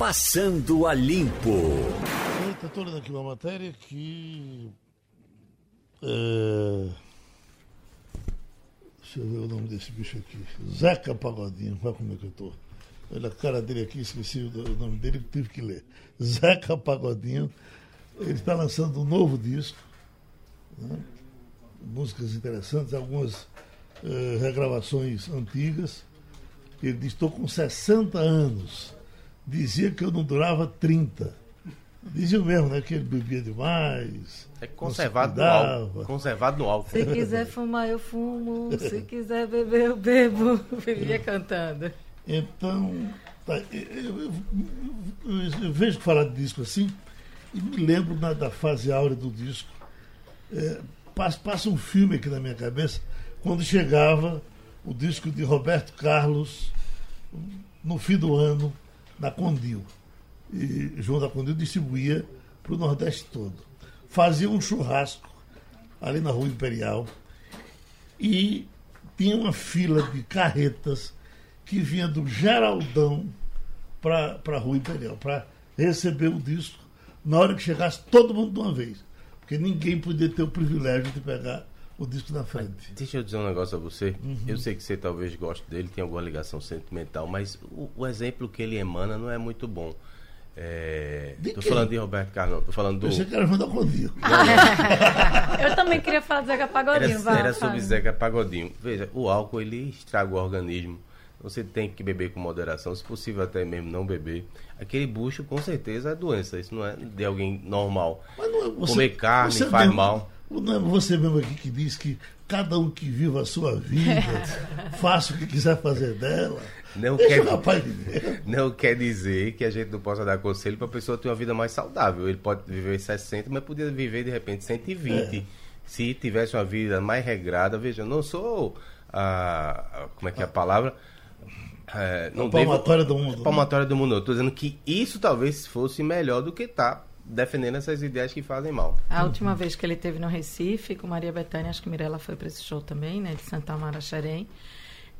Passando a Limpo. Estou lendo aqui uma matéria que. É... Deixa eu ver o nome desse bicho aqui. Zeca Pagodinho. Olha como é que eu estou. Olha a cara dele aqui, esqueci o nome dele, tive que ler. Zeca Pagodinho. Ele está lançando um novo disco. Né? Músicas interessantes, algumas uh, regravações antigas. Ele diz: Estou com 60 anos. Dizia que eu não durava 30. Dizia mesmo, né? Que ele bebia demais. É conservado no álcool. Conservado no álcool. Se quiser fumar, eu fumo. Se quiser beber, eu bebo. Vivia cantando. Então, tá, eu, eu, eu, eu, vejo falar de disco assim e me lembro na, da fase áurea do disco. É, passa, passa um filme aqui na minha cabeça quando chegava o disco de Roberto Carlos no fim do ano na Condil. E João da Condil distribuía para o Nordeste todo. Fazia um churrasco ali na Rua Imperial e tinha uma fila de carretas que vinha do Geraldão para a Rua Imperial, para receber o disco na hora que chegasse todo mundo de uma vez. Porque ninguém podia ter o privilégio de pegar o disco na frente. Mas deixa eu dizer um negócio a você. Uhum. Eu sei que você talvez goste dele, tem alguma ligação sentimental, mas o, o exemplo que ele emana não é muito bom. É... Tô falando de Roberto Carlos, tô falando do. Eu sei que era João da Condinho. eu também queria falar de Zeca Pagodinho. Era, vai, era sobre Zeca Pagodinho. Veja, o álcool ele estraga o organismo. Você tem que beber com moderação, se possível até mesmo não beber. Aquele bucho com certeza é doença, isso não é de alguém normal. É, você, Comer carne faz mal. É você mesmo aqui que diz que cada um que viva a sua vida, faça o que quiser fazer dela. Não quer, não quer dizer que a gente não possa dar conselho para a pessoa ter uma vida mais saudável. Ele pode viver 60, mas podia viver de repente 120. É. Se tivesse uma vida mais regrada, veja, eu não sou a, como é que é a palavra? É, não a palmatória devo, do mundo. Palmatória do mundo. Estou dizendo que isso talvez fosse melhor do que tá defendendo essas ideias que fazem mal. A última vez que ele teve no Recife com Maria Bethânia, acho que Mirella foi para esse show também, né, de Santa Amara Xerém.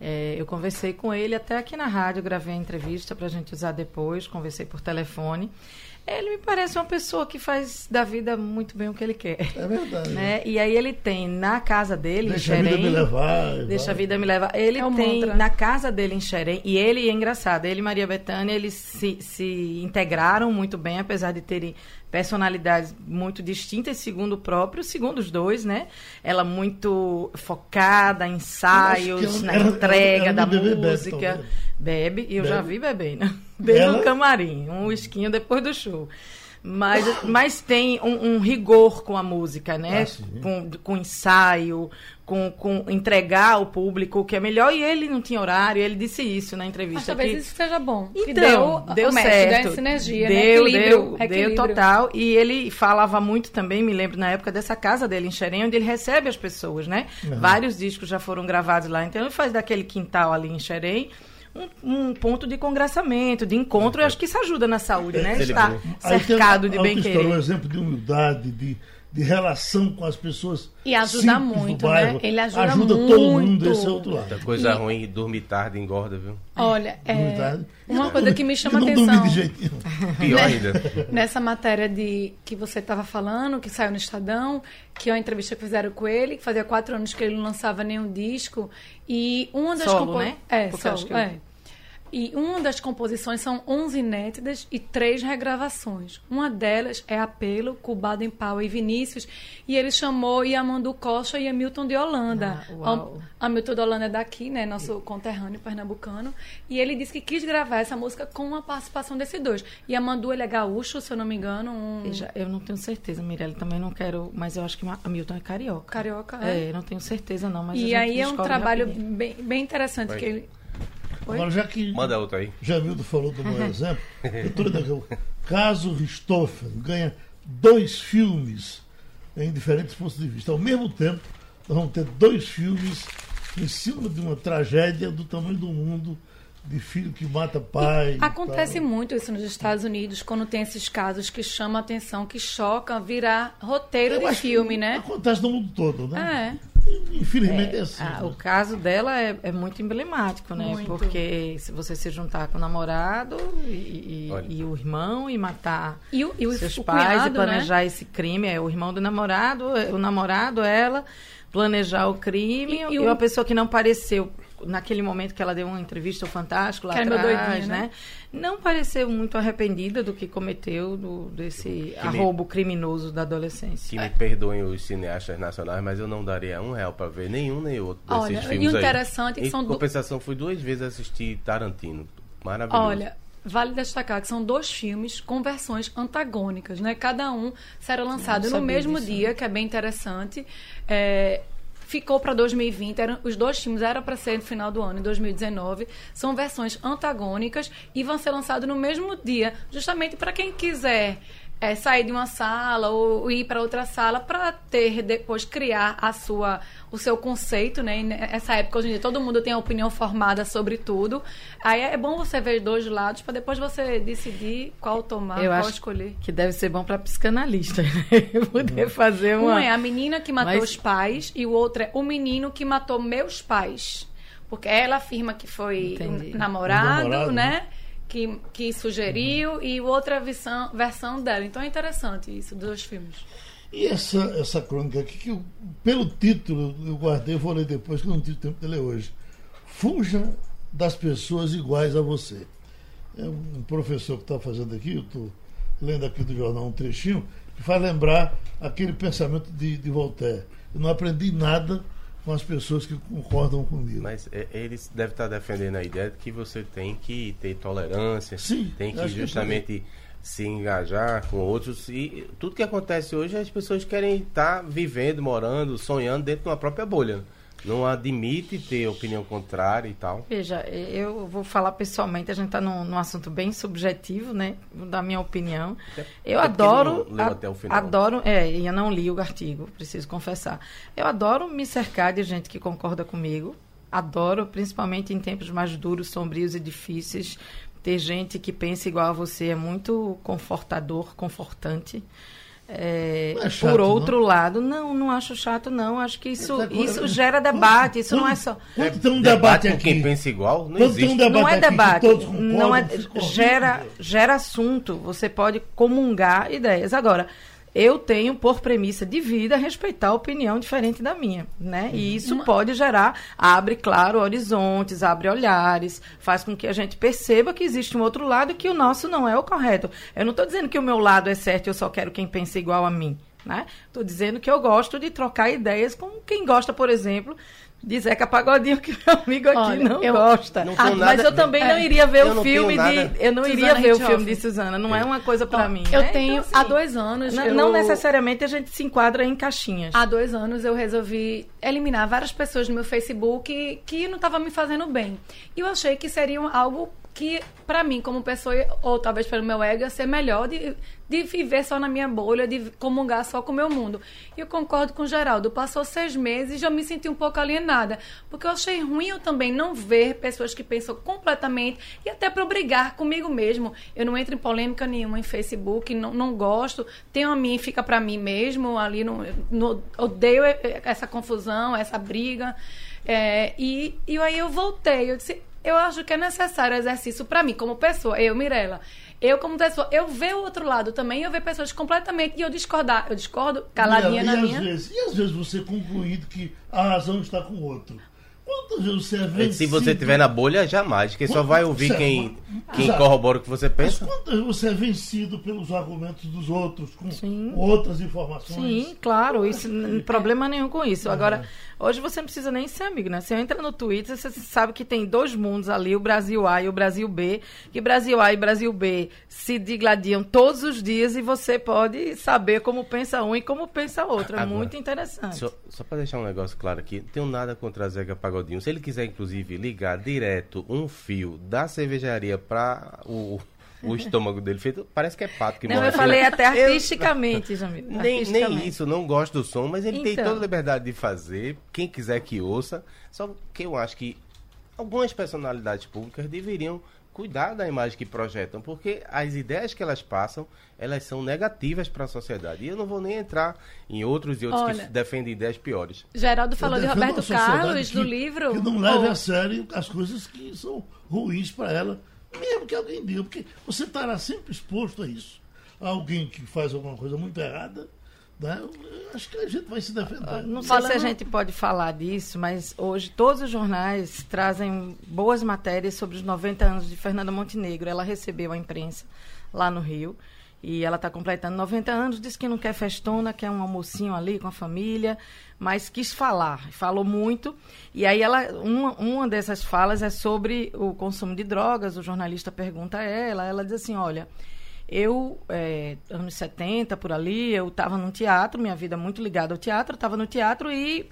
É, eu conversei com ele até aqui na rádio, gravei a entrevista para a gente usar depois, conversei por telefone. Ele me parece uma pessoa que faz da vida muito bem o que ele quer. É verdade. Né? E aí ele tem na casa dele, deixa em Xerém... Deixa a vida me levar. Deixa vai. a vida me levar. Ele é tem mantra. na casa dele em Xerém, e ele, é engraçado, ele e Maria Bethânia, eles se, se integraram muito bem, apesar de terem personalidades muito distintas, segundo o próprio, segundo os dois, né? Ela muito focada, ensaios, na entrega ela, ela, ela da música. Bebe, e eu Bebe. já vi bebendo. Bebe no camarim, um esquinho depois do show. Mas, mas tem um, um rigor com a música, né? Ah, com, com ensaio, com, com entregar ao público o que é melhor. E ele não tinha horário, ele disse isso na entrevista. Mas talvez que... isso seja bom. Então, deu, deu certo. Deu sinergia, deu, né? Equilíbrio, deu, deu total. E ele falava muito também, me lembro na época dessa casa dele em Xerém, onde ele recebe as pessoas, né? Uhum. Vários discos já foram gravados lá. Então ele faz daquele quintal ali em Xerém um, um, ponto de congressamento, de encontro, e acho que isso ajuda na saúde, né? Estar cercado de bem-querer. Um exemplo de humildade, de, de relação com as pessoas. E ajuda muito, né? Ele ajuda, ajuda muito. todo mundo desse outro lado. Muita coisa e... ruim, dormir tarde engorda, viu? Olha, é... uma coisa que me chama a atenção. De jeito Pior ainda. Nessa matéria de que você estava falando, que saiu no Estadão, que é uma entrevista que fizeram com ele, que fazia quatro anos que ele não lançava nenhum disco. E uma das solo, né? É, Porque solo, é. E uma das composições são 11 inéditas e três regravações. Uma delas é Apelo, Cubado em Pau e Vinícius. E ele chamou Yamandu Costa e Hamilton de Holanda. Ah, Hamilton de Holanda é daqui, né? Nosso conterrâneo pernambucano. E ele disse que quis gravar essa música com a participação desses dois. Yamandu, ele é gaúcho, se eu não me engano. Um... Eu, não tenho certeza, Mirelle. Também não quero... Mas eu acho que Hamilton é carioca. Carioca, é. É, não tenho certeza não. Mas e aí é um trabalho bem, bem, interessante Vai. que ele Oi? Agora, já que Manda outra aí. Jamildo falou do meu exemplo, eu caso Ristoffen ganha dois filmes em diferentes pontos de vista. Ao mesmo tempo, nós vamos ter dois filmes em cima de uma tragédia do tamanho do mundo de filho que mata pai. E acontece tal. muito isso nos Estados Unidos, quando tem esses casos que chamam a atenção, que chocam, virar roteiro Eu de filme, né? Acontece no mundo todo, né? É. Infelizmente é, é assim. A, o caso dela é, é muito emblemático, né? Muito. Porque se você se juntar com o namorado e, e, e o irmão e matar e o, e seus o pais cunhado, e planejar né? esse crime, é o irmão do namorado, o namorado, ela, planejar o crime e, e, uma pessoa que não pareceu naquele momento que ela deu uma entrevista ao Fantástico lá atrás, né? né? Não pareceu muito arrependida do que cometeu do, desse que arrobo me, criminoso da adolescência. Que me perdoem os cineastas nacionais, mas eu não daria um real para ver nenhum nem outro desses Olha, filmes e o interessante aí. Em são compensação, do... fui duas vezes assistir Tarantino. Maravilhoso. Olha, Vale destacar que são dois filmes com versões antagônicas, né? Cada um será lançado no mesmo disso. dia, que é bem interessante. É, ficou para 2020. Eram, os dois filmes eram para ser no final do ano, em 2019. São versões antagônicas e vão ser lançados no mesmo dia, justamente para quem quiser é, sair de uma sala ou ir para outra sala para ter depois criar a sua o seu conceito, né? Nessa época hoje em dia todo mundo tem a opinião formada sobre tudo. Aí é bom você ver dois lados para depois você decidir qual tomar, Eu qual acho escolher. Que deve ser bom para psicanalista, né? Poder fazer uma Um é a menina que matou Mas... os pais e o outro é o menino que matou meus pais. Porque ela afirma que foi namorado, namorado, né? né? Que, que sugeriu uhum. e outra versão, versão dela. Então é interessante isso, dos filmes. E essa, essa crônica aqui, que eu, pelo título eu guardei, vou ler depois, que eu não tive tempo de ler hoje. Fuja das pessoas iguais a você. É um professor que está fazendo aqui, eu estou lendo aqui do jornal um trechinho, que faz lembrar aquele pensamento de, de Voltaire. Eu não aprendi nada com as pessoas que concordam comigo. Mas é, eles devem estar defendendo a ideia de que você tem que ter tolerância, Sim, tem que justamente que se engajar com outros. E tudo que acontece hoje, as pessoas querem estar vivendo, morando, sonhando dentro de uma própria bolha não admite ter opinião contrária e tal? Veja, eu vou falar pessoalmente, a gente está num, num, assunto bem subjetivo, né? Da minha opinião. Até, eu adoro. Não até o final. Adoro, é, e eu não li o artigo, preciso confessar. Eu adoro me cercar de gente que concorda comigo. Adoro, principalmente em tempos mais duros, sombrios e difíceis. Ter gente que pensa igual a você é muito confortador, confortante. É, é chato, por outro não? lado, não, não acho chato, não. Acho que isso, isso gera debate, isso não é só. Quando tem um debate, aqui. quem pensa igual, não existe. Um não é debate, não é, gera, gera assunto. Você pode comungar ideias. Agora, eu tenho por premissa de vida respeitar a opinião diferente da minha, né? E uhum. isso Uma... pode gerar, abre, claro, horizontes, abre olhares, faz com que a gente perceba que existe um outro lado e que o nosso não é o correto. Eu não estou dizendo que o meu lado é certo e eu só quero quem pensa igual a mim. Né? Estou dizendo que eu gosto de trocar ideias com quem gosta, por exemplo, de Zeca Pagodinho, que meu amigo aqui Olha, não eu, gosta. Não ah, mas eu também não iria ver o filme de. Eu não iria ver o filme de Suzana. Não é, é uma coisa para mim. Eu né? tenho. Então, assim, há dois anos. Não, eu, não, necessariamente a gente se enquadra em caixinhas. Há dois anos eu resolvi eliminar várias pessoas no meu Facebook que não estavam me fazendo bem. E eu achei que seria algo que para mim como pessoa ou talvez pelo meu ego ia ser melhor de, de viver só na minha bolha de comungar só com o meu mundo. E eu concordo com o Geraldo. Passou seis meses já me senti um pouco alienada. Porque eu achei ruim eu também não ver pessoas que pensam completamente e até para brigar comigo mesmo. Eu não entro em polêmica nenhuma em Facebook não, não gosto. Tenho a mim fica para mim mesmo ali no, no, odeio essa confusão essa briga. É, e, e aí eu voltei. Eu disse eu acho que é necessário exercício para mim, como pessoa, eu, Mirella. Eu, como pessoa, eu ver o outro lado também, eu ver pessoas completamente e eu discordar. Eu discordo, caladinha na minha. Vezes, e às vezes você concluindo que a razão está com o outro. Quantas vezes você é vencido? Se você estiver na bolha, jamais. Quem só vai ouvir quem, quem corrobora o que você pensa. Mas quantas vezes você é vencido pelos argumentos dos outros, com Sim. outras informações? Sim, claro. Isso, problema nenhum com isso. Agora, Hoje você não precisa nem ser amigo, né? Você entra no Twitter, você sabe que tem dois mundos ali, o Brasil A e o Brasil B, que Brasil A e Brasil B se digladiam todos os dias e você pode saber como pensa um e como pensa outro. É Agora, muito interessante. Só, só para deixar um negócio claro aqui, não tenho nada contra a Zeca Pagodinho. Se ele quiser, inclusive, ligar direto um fio da cervejaria para o o estômago dele feito. Parece que é pato que Não, morre. eu falei até artisticamente, Jamil. Nem, nem isso, não gosto do som, mas ele então. tem toda a liberdade de fazer. Quem quiser que ouça. Só que eu acho que algumas personalidades públicas deveriam cuidar da imagem que projetam, porque as ideias que elas passam, elas são negativas para a sociedade. E eu não vou nem entrar em outros e outros Olha, que defendem ideias piores. Geraldo falou de Roberto Carlos, que, do livro. Que não leve oh. a sério as coisas que são ruins para ela, mesmo que alguém diga, porque você estará sempre exposto a isso. Alguém que faz alguma coisa muito errada né? Acho que a gente vai se defender. Ah, não sei se a gente pode falar disso, mas hoje todos os jornais trazem boas matérias sobre os 90 anos de Fernanda Montenegro. Ela recebeu a imprensa lá no Rio. E ela está completando 90 anos, disse que não quer festona, quer um almocinho ali com a família, mas quis falar, falou muito. E aí ela, uma, uma dessas falas é sobre o consumo de drogas, o jornalista pergunta a ela, ela diz assim, olha, eu, é, anos 70, por ali, eu estava no teatro, minha vida muito ligada ao teatro, estava no teatro e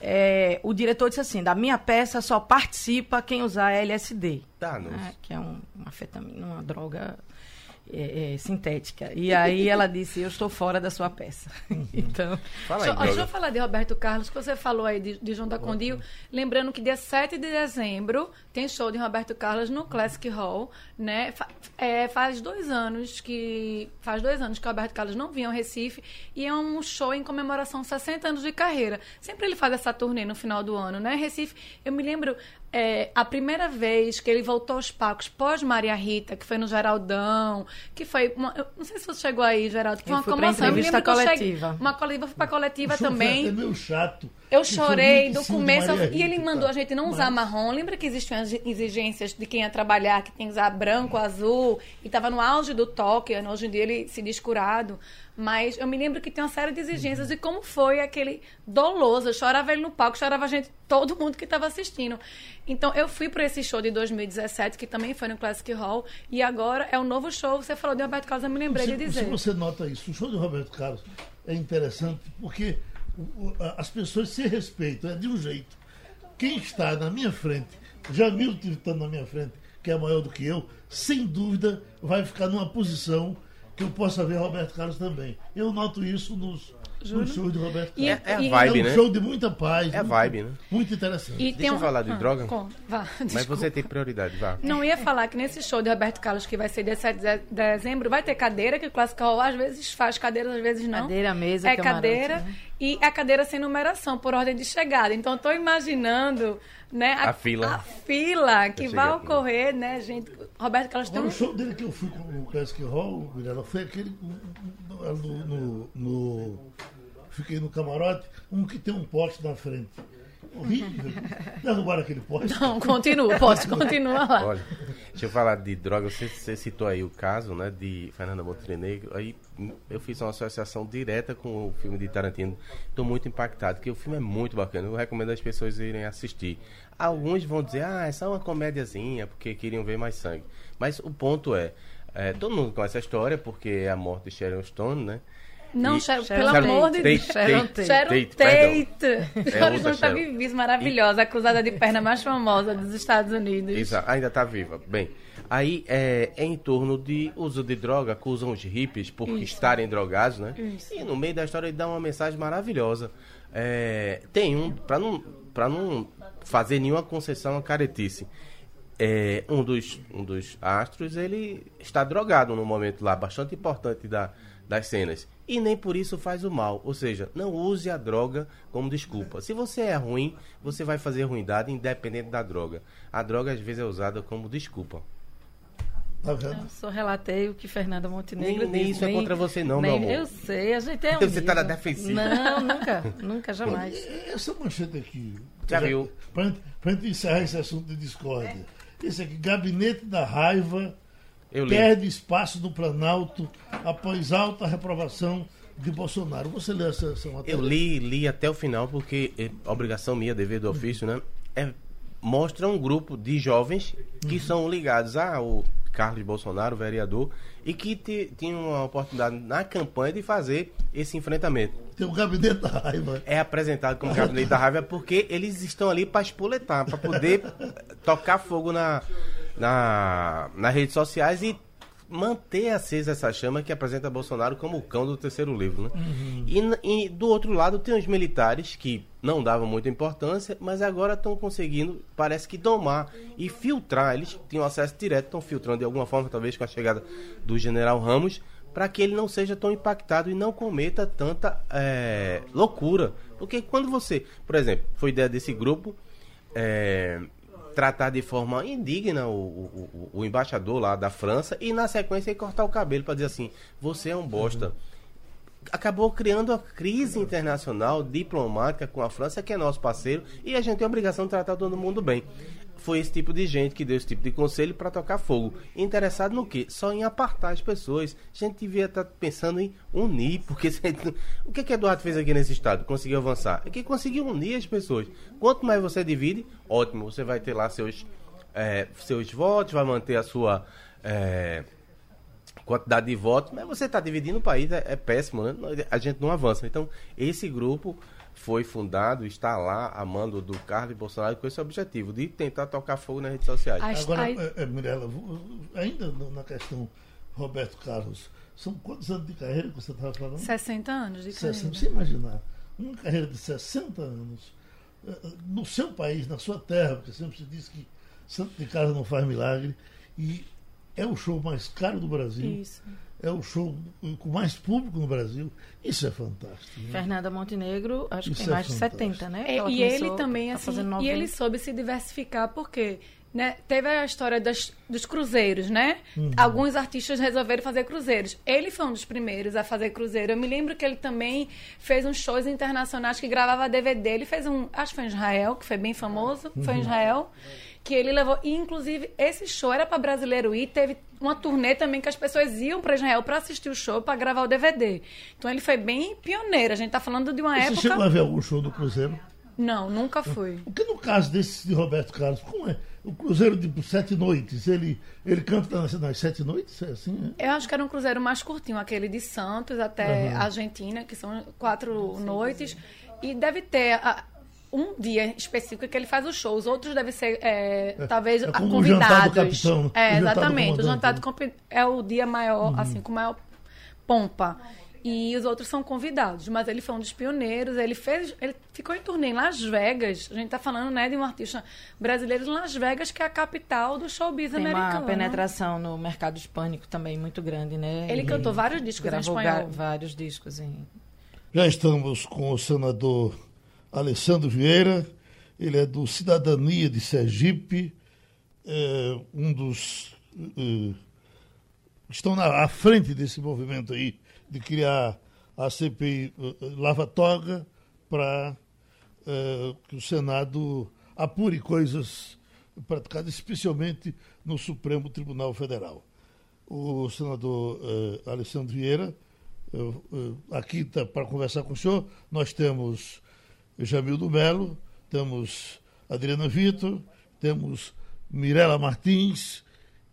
é, o diretor disse assim, da minha peça só participa quem usar LSD. Tá, né, que é um, uma fetamina, uma droga é, é, sintética. E aí ela disse, eu estou fora da sua peça. então. Fala aí, deixa, eu falar de Roberto Carlos, que você falou aí de, de João da Condil. Lembrando que dia 7 de dezembro tem show de Roberto Carlos no Classic Hall. Né? Fa é, faz dois anos que. Faz dois anos que o Roberto Carlos não vinha ao Recife e é um show em comemoração 60 anos de carreira. Sempre ele faz essa turnê no final do ano, né? Recife, eu me lembro, é, a primeira vez que ele voltou aos palcos pós Maria Rita, que foi no Geraldão, que foi uma, eu não sei se você chegou aí, Geraldo, que foi uma comoção. Eu me lembro coletiva. cheguei, uma coletiva, pra coletiva também. É meio chato. Eu chorei do começo e ele mandou a gente não Mas... usar marrom. Lembra que existiam as exigências de quem ia trabalhar, que tem que usar branco, azul, e estava no auge do toque, hoje em dia ele se diz curado. Mas eu me lembro que tem uma série de exigências e como foi aquele doloso. Eu chorava ele no palco, chorava a gente, todo mundo que estava assistindo. Então eu fui para esse show de 2017, que também foi no Classic Hall, e agora é o um novo show. Você falou de Roberto Carlos, eu me lembrei se, de dizer. Se você nota isso, o show de Roberto Carlos é interessante porque as pessoas se respeitam, é de um jeito. Quem está na minha frente, Jamil estando na minha frente, que é maior do que eu, sem dúvida vai ficar numa posição que eu possa ver Roberto Carlos também. Eu noto isso nos, no show de Roberto Carlos. É, é a vibe, é um né? show de muita paz. É a vibe, né? Muito interessante. E Deixa eu falar de ah, droga. Com, vá, Mas você tem prioridade, vá. Não ia falar que nesse show de Roberto Carlos, que vai ser dia 7 de dezembro, vai ter cadeira, que o Clássico às vezes faz cadeira, às vezes não. Cadeira, mesa, É cadeira. Né? E a cadeira sem numeração, por ordem de chegada. Então, estou imaginando né, a, a, fila. A fila que vai ocorrer, né, gente? Roberto Carlos tem. O show dele que eu fui com o Classic Hall, Mirella, foi aquele no, no, no, Fiquei no camarote, um que tem um poste na frente. Horrível. Derrubaram aquele poste. Não, continua, pode continuar lá. Olha, deixa eu falar de droga. Você, você, citou aí o caso né, de Fernanda Montenegro. Aí eu fiz uma associação direta com o filme de Tarantino. Estou muito impactado, porque o filme é muito bacana. Eu recomendo as pessoas irem assistir. Alguns vão dizer, ah, é só uma comédiazinha, porque queriam ver mais sangue. Mas o ponto é, é todo mundo conhece a história, porque é a morte de Sharon Stone, né? Não, e, Sharon, pelo amor de Deus. Sharon Tate. Sharon Tate. Sharon Stone está vivíssima, maravilhosa, a cruzada de perna mais famosa dos Estados Unidos. Exato, ainda está viva. Bem, aí é, é, em torno de uso de droga, acusam os hippies por Isso. estarem drogados, né? Isso. E no meio da história ele dá uma mensagem maravilhosa. É, tem um, para não, não fazer nenhuma concessão a caretice. É, um, dos, um dos astros, ele está drogado no momento lá, bastante importante da, das cenas. E nem por isso faz o mal. Ou seja, não use a droga como desculpa. Se você é ruim, você vai fazer ruindade independente da droga. A droga às vezes é usada como desculpa. Tá vendo? Eu só relatei o que Fernanda Montenegro nem, nem isso é contra você não, nem, meu amor. Eu sei, a gente é Você está na defensiva. Não, nunca, nunca, jamais. Essa manchete aqui, já, viu? Para gente encerrar esse assunto de discórdia. Esse aqui, Gabinete da Raiva perde espaço no Planalto após alta reprovação de Bolsonaro. Você lê essa, essa matéria? Eu li, li até o final, porque é obrigação minha, dever do ofício, né? É, mostra um grupo de jovens que uhum. são ligados ao Carlos Bolsonaro, vereador, e que tinham a oportunidade na campanha de fazer esse enfrentamento. Tem o gabinete da raiva. É apresentado como gabinete da raiva porque eles estão ali para espoletar, para poder tocar fogo na, na, nas redes sociais e manter acesa essa chama que apresenta Bolsonaro como o cão do terceiro livro. Né? Uhum. E, e, do outro lado tem os militares que não davam muita importância, mas agora estão conseguindo, parece que domar e filtrar. Eles tinham acesso direto, estão filtrando de alguma forma, talvez com a chegada do general Ramos, para que ele não seja tão impactado e não cometa tanta é, loucura. Porque quando você, por exemplo, foi ideia desse grupo. É, tratar de forma indigna o, o, o, embaixador lá da França e na sequência cortar o cabelo para dizer assim, você é um bosta. Uhum. Acabou criando a crise internacional diplomática com a França, que é nosso parceiro, e a gente tem a obrigação de tratar todo mundo bem foi esse tipo de gente que deu esse tipo de conselho para tocar fogo. Interessado no quê? Só em apartar as pessoas. A gente devia estar tá pensando em unir, porque o que que Eduardo fez aqui nesse estado? Conseguiu avançar? É que conseguiu unir as pessoas. Quanto mais você divide, ótimo, você vai ter lá seus, é, seus votos, vai manter a sua é, quantidade de votos, mas você está dividindo o país, é, é péssimo, né? A gente não avança. Então, esse grupo foi fundado, está lá a mando do Carlos Bolsonaro com esse objetivo, de tentar tocar fogo nas redes sociais. Agora, é, é, Mirella, ainda na questão Roberto Carlos, são quantos anos de carreira que você estava falando? 60 anos de 60, carreira. Você imaginar, uma carreira de 60 anos, eh, no seu país, na sua terra, porque sempre se diz que santo de casa não faz milagre, e é o show mais caro do Brasil. Isso é o show com mais público no Brasil. Isso é fantástico. Né? Fernanda Montenegro, acho Isso que tem é mais fantástico. de 70, né? É, e ele também, assim, e ele soube se diversificar, porque né, teve a história das, dos cruzeiros, né? Uhum. Alguns artistas resolveram fazer cruzeiros. Ele foi um dos primeiros a fazer cruzeiro. Eu me lembro que ele também fez uns shows internacionais que gravava DVD. Ele fez um, acho que foi em Israel, que foi bem famoso, uhum. foi em uhum. Que ele levou. E, inclusive, esse show era para brasileiro ir. Teve uma turnê também que as pessoas iam para Israel para assistir o show, para gravar o DVD. Então ele foi bem pioneiro. A gente tá falando de uma Você época. Você chegou a ver algum show do Cruzeiro? Não, nunca fui. O que no caso desse de Roberto Carlos, como é? O Cruzeiro de Sete Noites, ele, ele canta nas, nas Sete Noites? É assim, é? Eu acho que era um cruzeiro mais curtinho, aquele de Santos até uhum. Argentina, que são quatro noites. E deve ter. A, um dia específico que ele faz o show. Os outros devem ser, é, é, talvez, é convidados. O capitão, é, o exatamente. O jantar do é o dia maior, uhum. assim, com maior pompa. E os outros são convidados. Mas ele foi um dos pioneiros. Ele fez. Ele ficou em turnê em Las Vegas. A gente está falando, né, de um artista brasileiro em Las Vegas, que é a capital do showbiz Tem americano. Uma penetração no mercado hispânico também muito grande, né? Ele, ele cantou vários discos em espanhol. vários discos em. Já estamos com o senador Alessandro Vieira, ele é do Cidadania de Sergipe, é um dos é, estão na, à frente desse movimento aí de criar a CPI é, Lava Toga para é, que o Senado apure coisas praticadas especialmente no Supremo Tribunal Federal. O senador Alessandro Vieira, aqui tá, para conversar com o senhor, nós temos Jamildo Melo, temos Adriana Vitor, temos Mirela Martins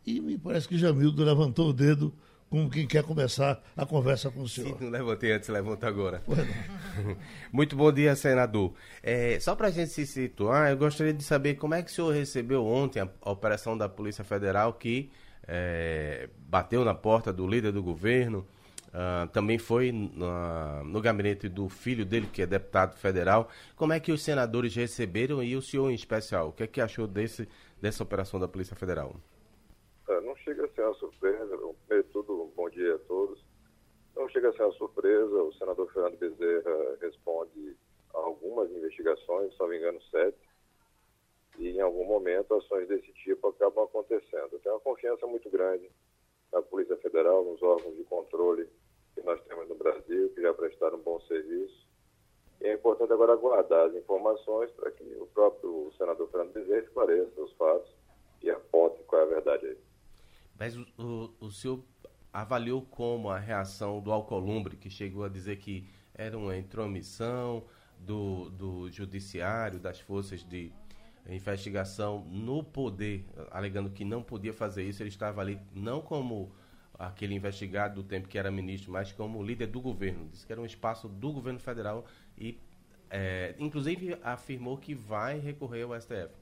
e me parece que Jamildo levantou o dedo como quem quer começar a conversa com o senhor. Sim, não levantei antes, levanta agora. Muito bom dia, senador. É, só para a gente se situar, eu gostaria de saber como é que o senhor recebeu ontem a, a operação da Polícia Federal que é, bateu na porta do líder do governo, Uh, também foi no gabinete do filho dele, que é deputado federal. Como é que os senadores receberam e o senhor em especial? O que é que achou desse, dessa operação da Polícia Federal? É, não chega a ser uma surpresa. Primeiro tudo, bom dia a todos. Não chega a ser uma surpresa. O senador Fernando Bezerra responde a algumas investigações, se não me engano, sete. E em algum momento ações desse tipo acabam acontecendo. Tem uma confiança muito grande na Polícia Federal, nos órgãos de controle que nós temos no Brasil, que já prestaram um bom serviço. E é importante agora aguardar as informações para que o próprio senador Fernando Bezerra esclareça os fatos e aponte qual é a verdade aí. Mas o, o, o senhor avaliou como a reação do Alcolumbre, que chegou a dizer que era uma intromissão do, do judiciário, das forças de investigação no poder, alegando que não podia fazer isso, ele estava ali não como aquele investigado do tempo que era ministro, mas como líder do governo. Disse que era um espaço do governo federal e, é, inclusive, afirmou que vai recorrer ao STF.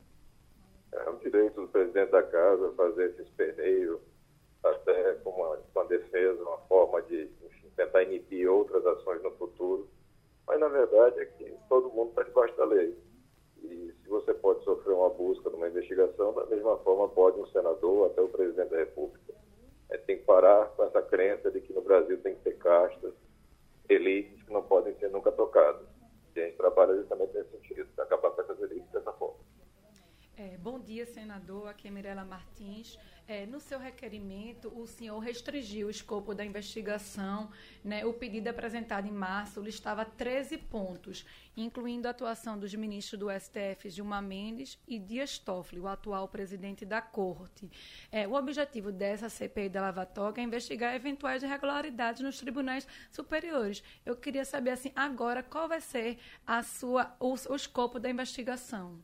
É um direito do presidente da casa fazer esse esperneio, até como defesa, uma forma de enfim, tentar inibir outras ações no futuro. Mas, na verdade, é que todo mundo está debaixo da lei. E se você pode sofrer uma busca numa investigação, da mesma forma pode um senador, até o presidente da República. É, tem que parar com essa crença de que no Brasil tem que ter castas, elites que não podem ser nunca tocadas. E a gente trabalha justamente nesse sentido, acabar com essas elites dessa forma. É, bom dia, senador. Aqui é Mirela Martins. É, no seu requerimento, o senhor restringiu o escopo da investigação. Né? O pedido apresentado em março listava 13 pontos, incluindo a atuação dos ministros do STF, Gilmar Mendes e Dias Toffoli, o atual presidente da Corte. É, o objetivo dessa CPI da Lava Toga é investigar eventuais irregularidades nos tribunais superiores. Eu queria saber, assim, agora, qual vai ser a sua, o, o escopo da investigação?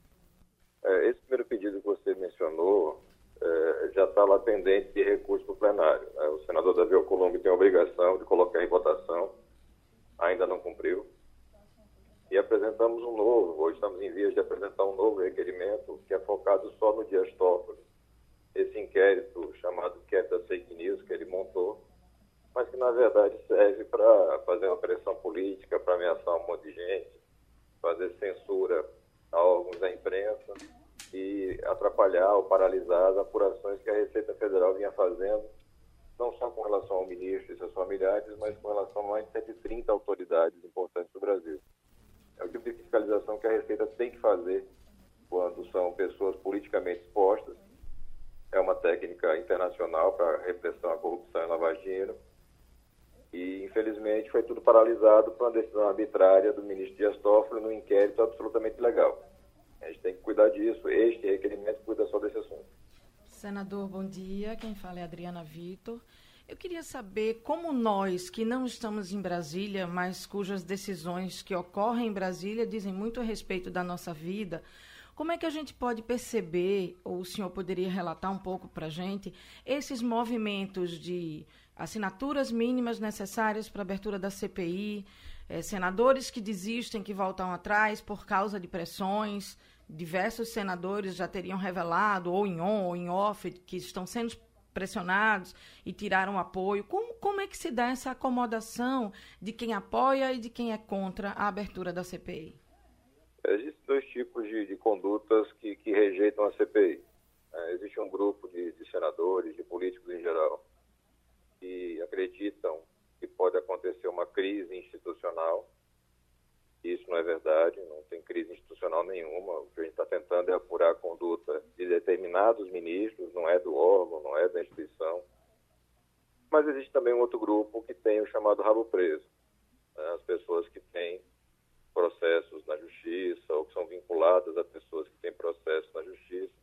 É, esse primeiro pedido que você mencionou é, já está lá pendente de recurso para o plenário. Né? O senador Davi Alcolumbre tem a obrigação de colocar em votação, ainda não cumpriu. E apresentamos um novo, hoje estamos em vias de apresentar um novo requerimento que é focado só no Dias Toffoli. Esse inquérito chamado inquérito fake news que ele montou, mas que na verdade serve para fazer uma pressão política, para ameaçar um monte de gente, fazer censura a órgãos da imprensa e atrapalhar ou paralisar as apurações que a Receita Federal vinha fazendo, não só com relação ao ministro e seus familiares, mas com relação a mais de 130 autoridades importantes do Brasil. É o tipo de fiscalização que a Receita tem que fazer quando são pessoas politicamente expostas. É uma técnica internacional para repressão à corrupção e lavagem dinheiro. E, infelizmente, foi tudo paralisado por uma decisão arbitrária do ministro Dias Toffoli no inquérito absolutamente legal. A gente tem que cuidar disso. Este requerimento cuida só desse assunto. Senador, bom dia. Quem fala é Adriana Vitor. Eu queria saber como nós, que não estamos em Brasília, mas cujas decisões que ocorrem em Brasília dizem muito a respeito da nossa vida, como é que a gente pode perceber, ou o senhor poderia relatar um pouco para a gente, esses movimentos de assinaturas mínimas necessárias para abertura da CPI, eh, senadores que desistem, que voltam atrás por causa de pressões, diversos senadores já teriam revelado, ou em on ou em off, que estão sendo pressionados e tiraram apoio. Como, como é que se dá essa acomodação de quem apoia e de quem é contra a abertura da CPI? Existem dois tipos de, de condutas que, que, rejeitam a CPI. É, existe um grupo de, de senadores, de políticos em geral, que acreditam que pode acontecer uma crise institucional isso não é verdade, não tem crise institucional nenhuma. O que a gente está tentando é apurar a conduta de determinados ministros, não é do órgão, não é da instituição. Mas existe também um outro grupo que tem o chamado rabo preso. Né? As pessoas que têm processos na justiça ou que são vinculadas a pessoas que têm processos na justiça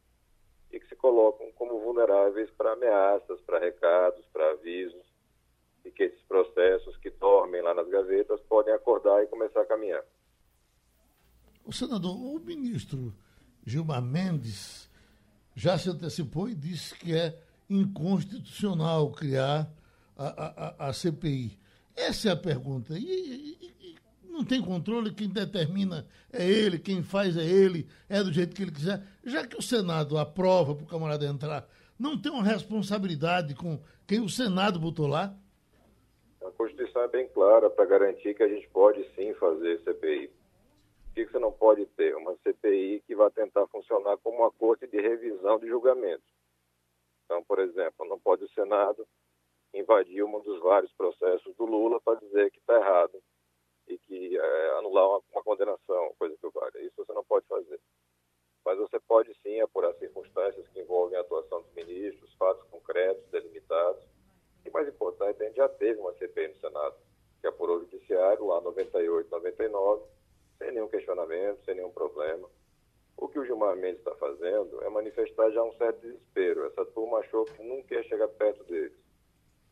e que se colocam como vulneráveis para ameaças, para recados, para avisos e que esses processos que dormem lá nas gavetas podem acordar e começar a caminhar. O senador, o ministro Gilmar Mendes já se antecipou e disse que é inconstitucional criar a, a, a CPI. Essa é a pergunta. E, e, não tem controle, quem determina é ele, quem faz é ele, é do jeito que ele quiser. Já que o Senado aprova para o camarada entrar, não tem uma responsabilidade com quem o Senado botou lá? A Constituição é bem clara para garantir que a gente pode sim fazer CPI. O que você não pode ter? Uma CPI que vai tentar funcionar como uma corte de revisão de julgamentos. Então, por exemplo, não pode o Senado invadir um dos vários processos do Lula para dizer que está errado e que é, anular uma, uma, condenação, coisa que vale. Isso você não pode fazer. Mas você pode sim apurar circunstâncias que envolvem a atuação dos ministros, fatos concretos, delimitados, e mais importante, a gente já teve uma CPI no Senado, que apurou o Judiciário lá 98, 99, sem nenhum questionamento, sem nenhum problema. O que o Gilmar Mendes está fazendo é manifestar já um certo desespero. Essa turma achou que nunca ia chegar perto deles.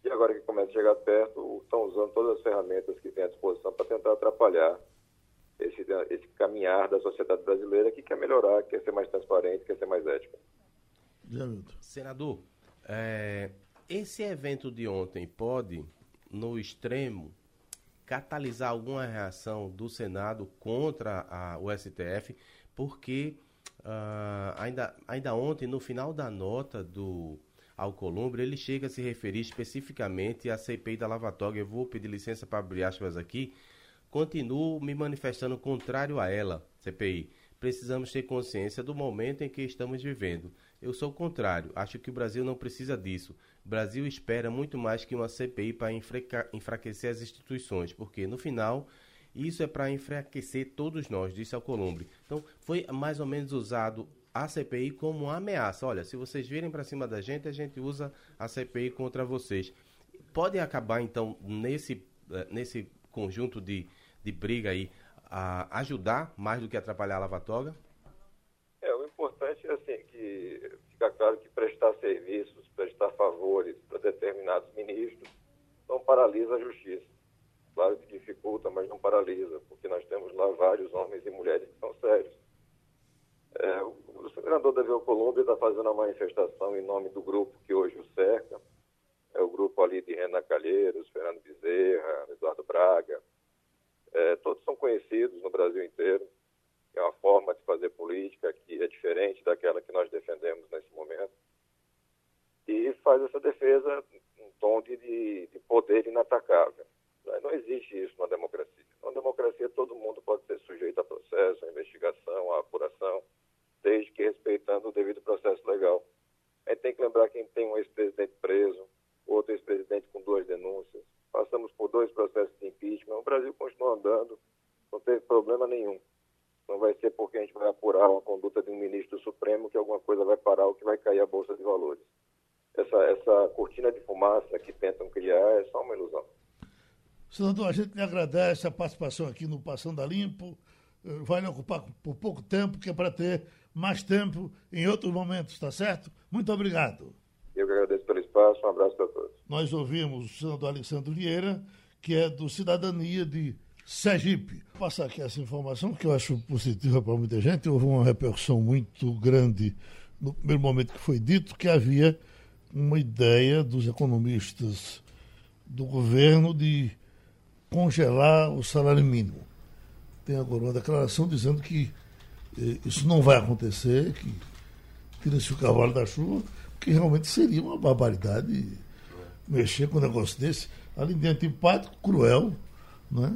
E agora que começa a chegar perto, estão usando todas as ferramentas que têm à disposição para tentar atrapalhar esse, esse caminhar da sociedade brasileira que quer melhorar, quer ser mais transparente, quer ser mais ética. Senador, é, esse evento de ontem pode, no extremo, catalisar alguma reação do Senado contra a, o STF, porque uh, ainda, ainda ontem, no final da nota do Alcolumbre, ele chega a se referir especificamente à CPI da Lava. Eu vou pedir licença para abrir aspas aqui. Continuo me manifestando contrário a ela, CPI. Precisamos ter consciência do momento em que estamos vivendo. Eu sou o contrário. Acho que o Brasil não precisa disso. O Brasil espera muito mais que uma CPI para enfraquecer as instituições, porque no final isso é para enfraquecer todos nós, disse Alcolumbre. Então, foi mais ou menos usado a CPI como uma ameaça. Olha, se vocês virem para cima da gente, a gente usa a CPI contra vocês. Pode acabar, então, nesse, eh, nesse conjunto de, de briga aí, a ajudar mais do que atrapalhar a lava-toga? É, o importante é assim, que fica claro que prestar serviços, prestar favores para determinados ministros não paralisa a justiça. Claro que dificulta, mas não paralisa, porque nós temos lá vários homens e mulheres que são sérios. É, o senador Davi Alcolumbre está fazendo uma manifestação em nome do grupo que hoje o cerca. É o grupo ali de Renan Calheiros, Fernando Bezerra, Eduardo Braga. É, todos são conhecidos no Brasil inteiro. É uma forma de fazer política que é diferente daquela que nós defendemos nesse momento. E faz essa defesa em tom de, de poder inatacável. Não existe isso na democracia. Na democracia, todo mundo pode ser sujeito a processo, a investigação, a apuração desde que respeitando o devido processo legal. A gente tem que lembrar que tem um ex-presidente preso, outro ex-presidente com duas denúncias. Passamos por dois processos de impeachment. O Brasil continua andando, não teve problema nenhum. Não vai ser porque a gente vai apurar uma conduta de um ministro supremo que alguma coisa vai parar ou que vai cair a Bolsa de Valores. Essa, essa cortina de fumaça que tentam criar é só uma ilusão. Senador, a gente lhe agradece a participação aqui no Passando a Limpo. Eh, vai lhe ocupar por pouco tempo, que é para ter mais tempo em outros momentos, tá certo? Muito obrigado. Eu que agradeço pelo espaço, um abraço para todos. Nós ouvimos o senador Alexandre Vieira, que é do Cidadania de Sergipe. Vou passar aqui essa informação, que eu acho positiva para muita gente. Houve uma repercussão muito grande no primeiro momento que foi dito que havia uma ideia dos economistas do governo de congelar o salário mínimo. Tem agora uma declaração dizendo que isso não vai acontecer, que tira-se o cavalo da chuva, que realmente seria uma barbaridade mexer com um negócio desse, além de antipático, cruel.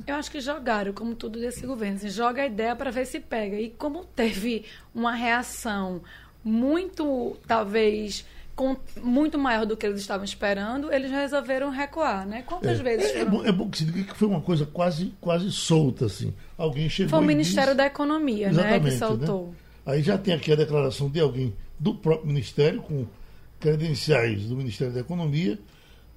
É? Eu acho que jogaram, como tudo desse governo. Assim, joga a ideia para ver se pega. E como teve uma reação muito, talvez, com, muito maior do que eles estavam esperando, eles resolveram recuar, né? Quantas é, vezes é, foram... é, bom, é bom que se diga que foi uma coisa quase, quase solta, assim. Alguém chegou Foi o Ministério disse... da Economia, né, que soltou. Né? Aí já tem aqui a declaração de alguém do próprio Ministério, com credenciais do Ministério da Economia,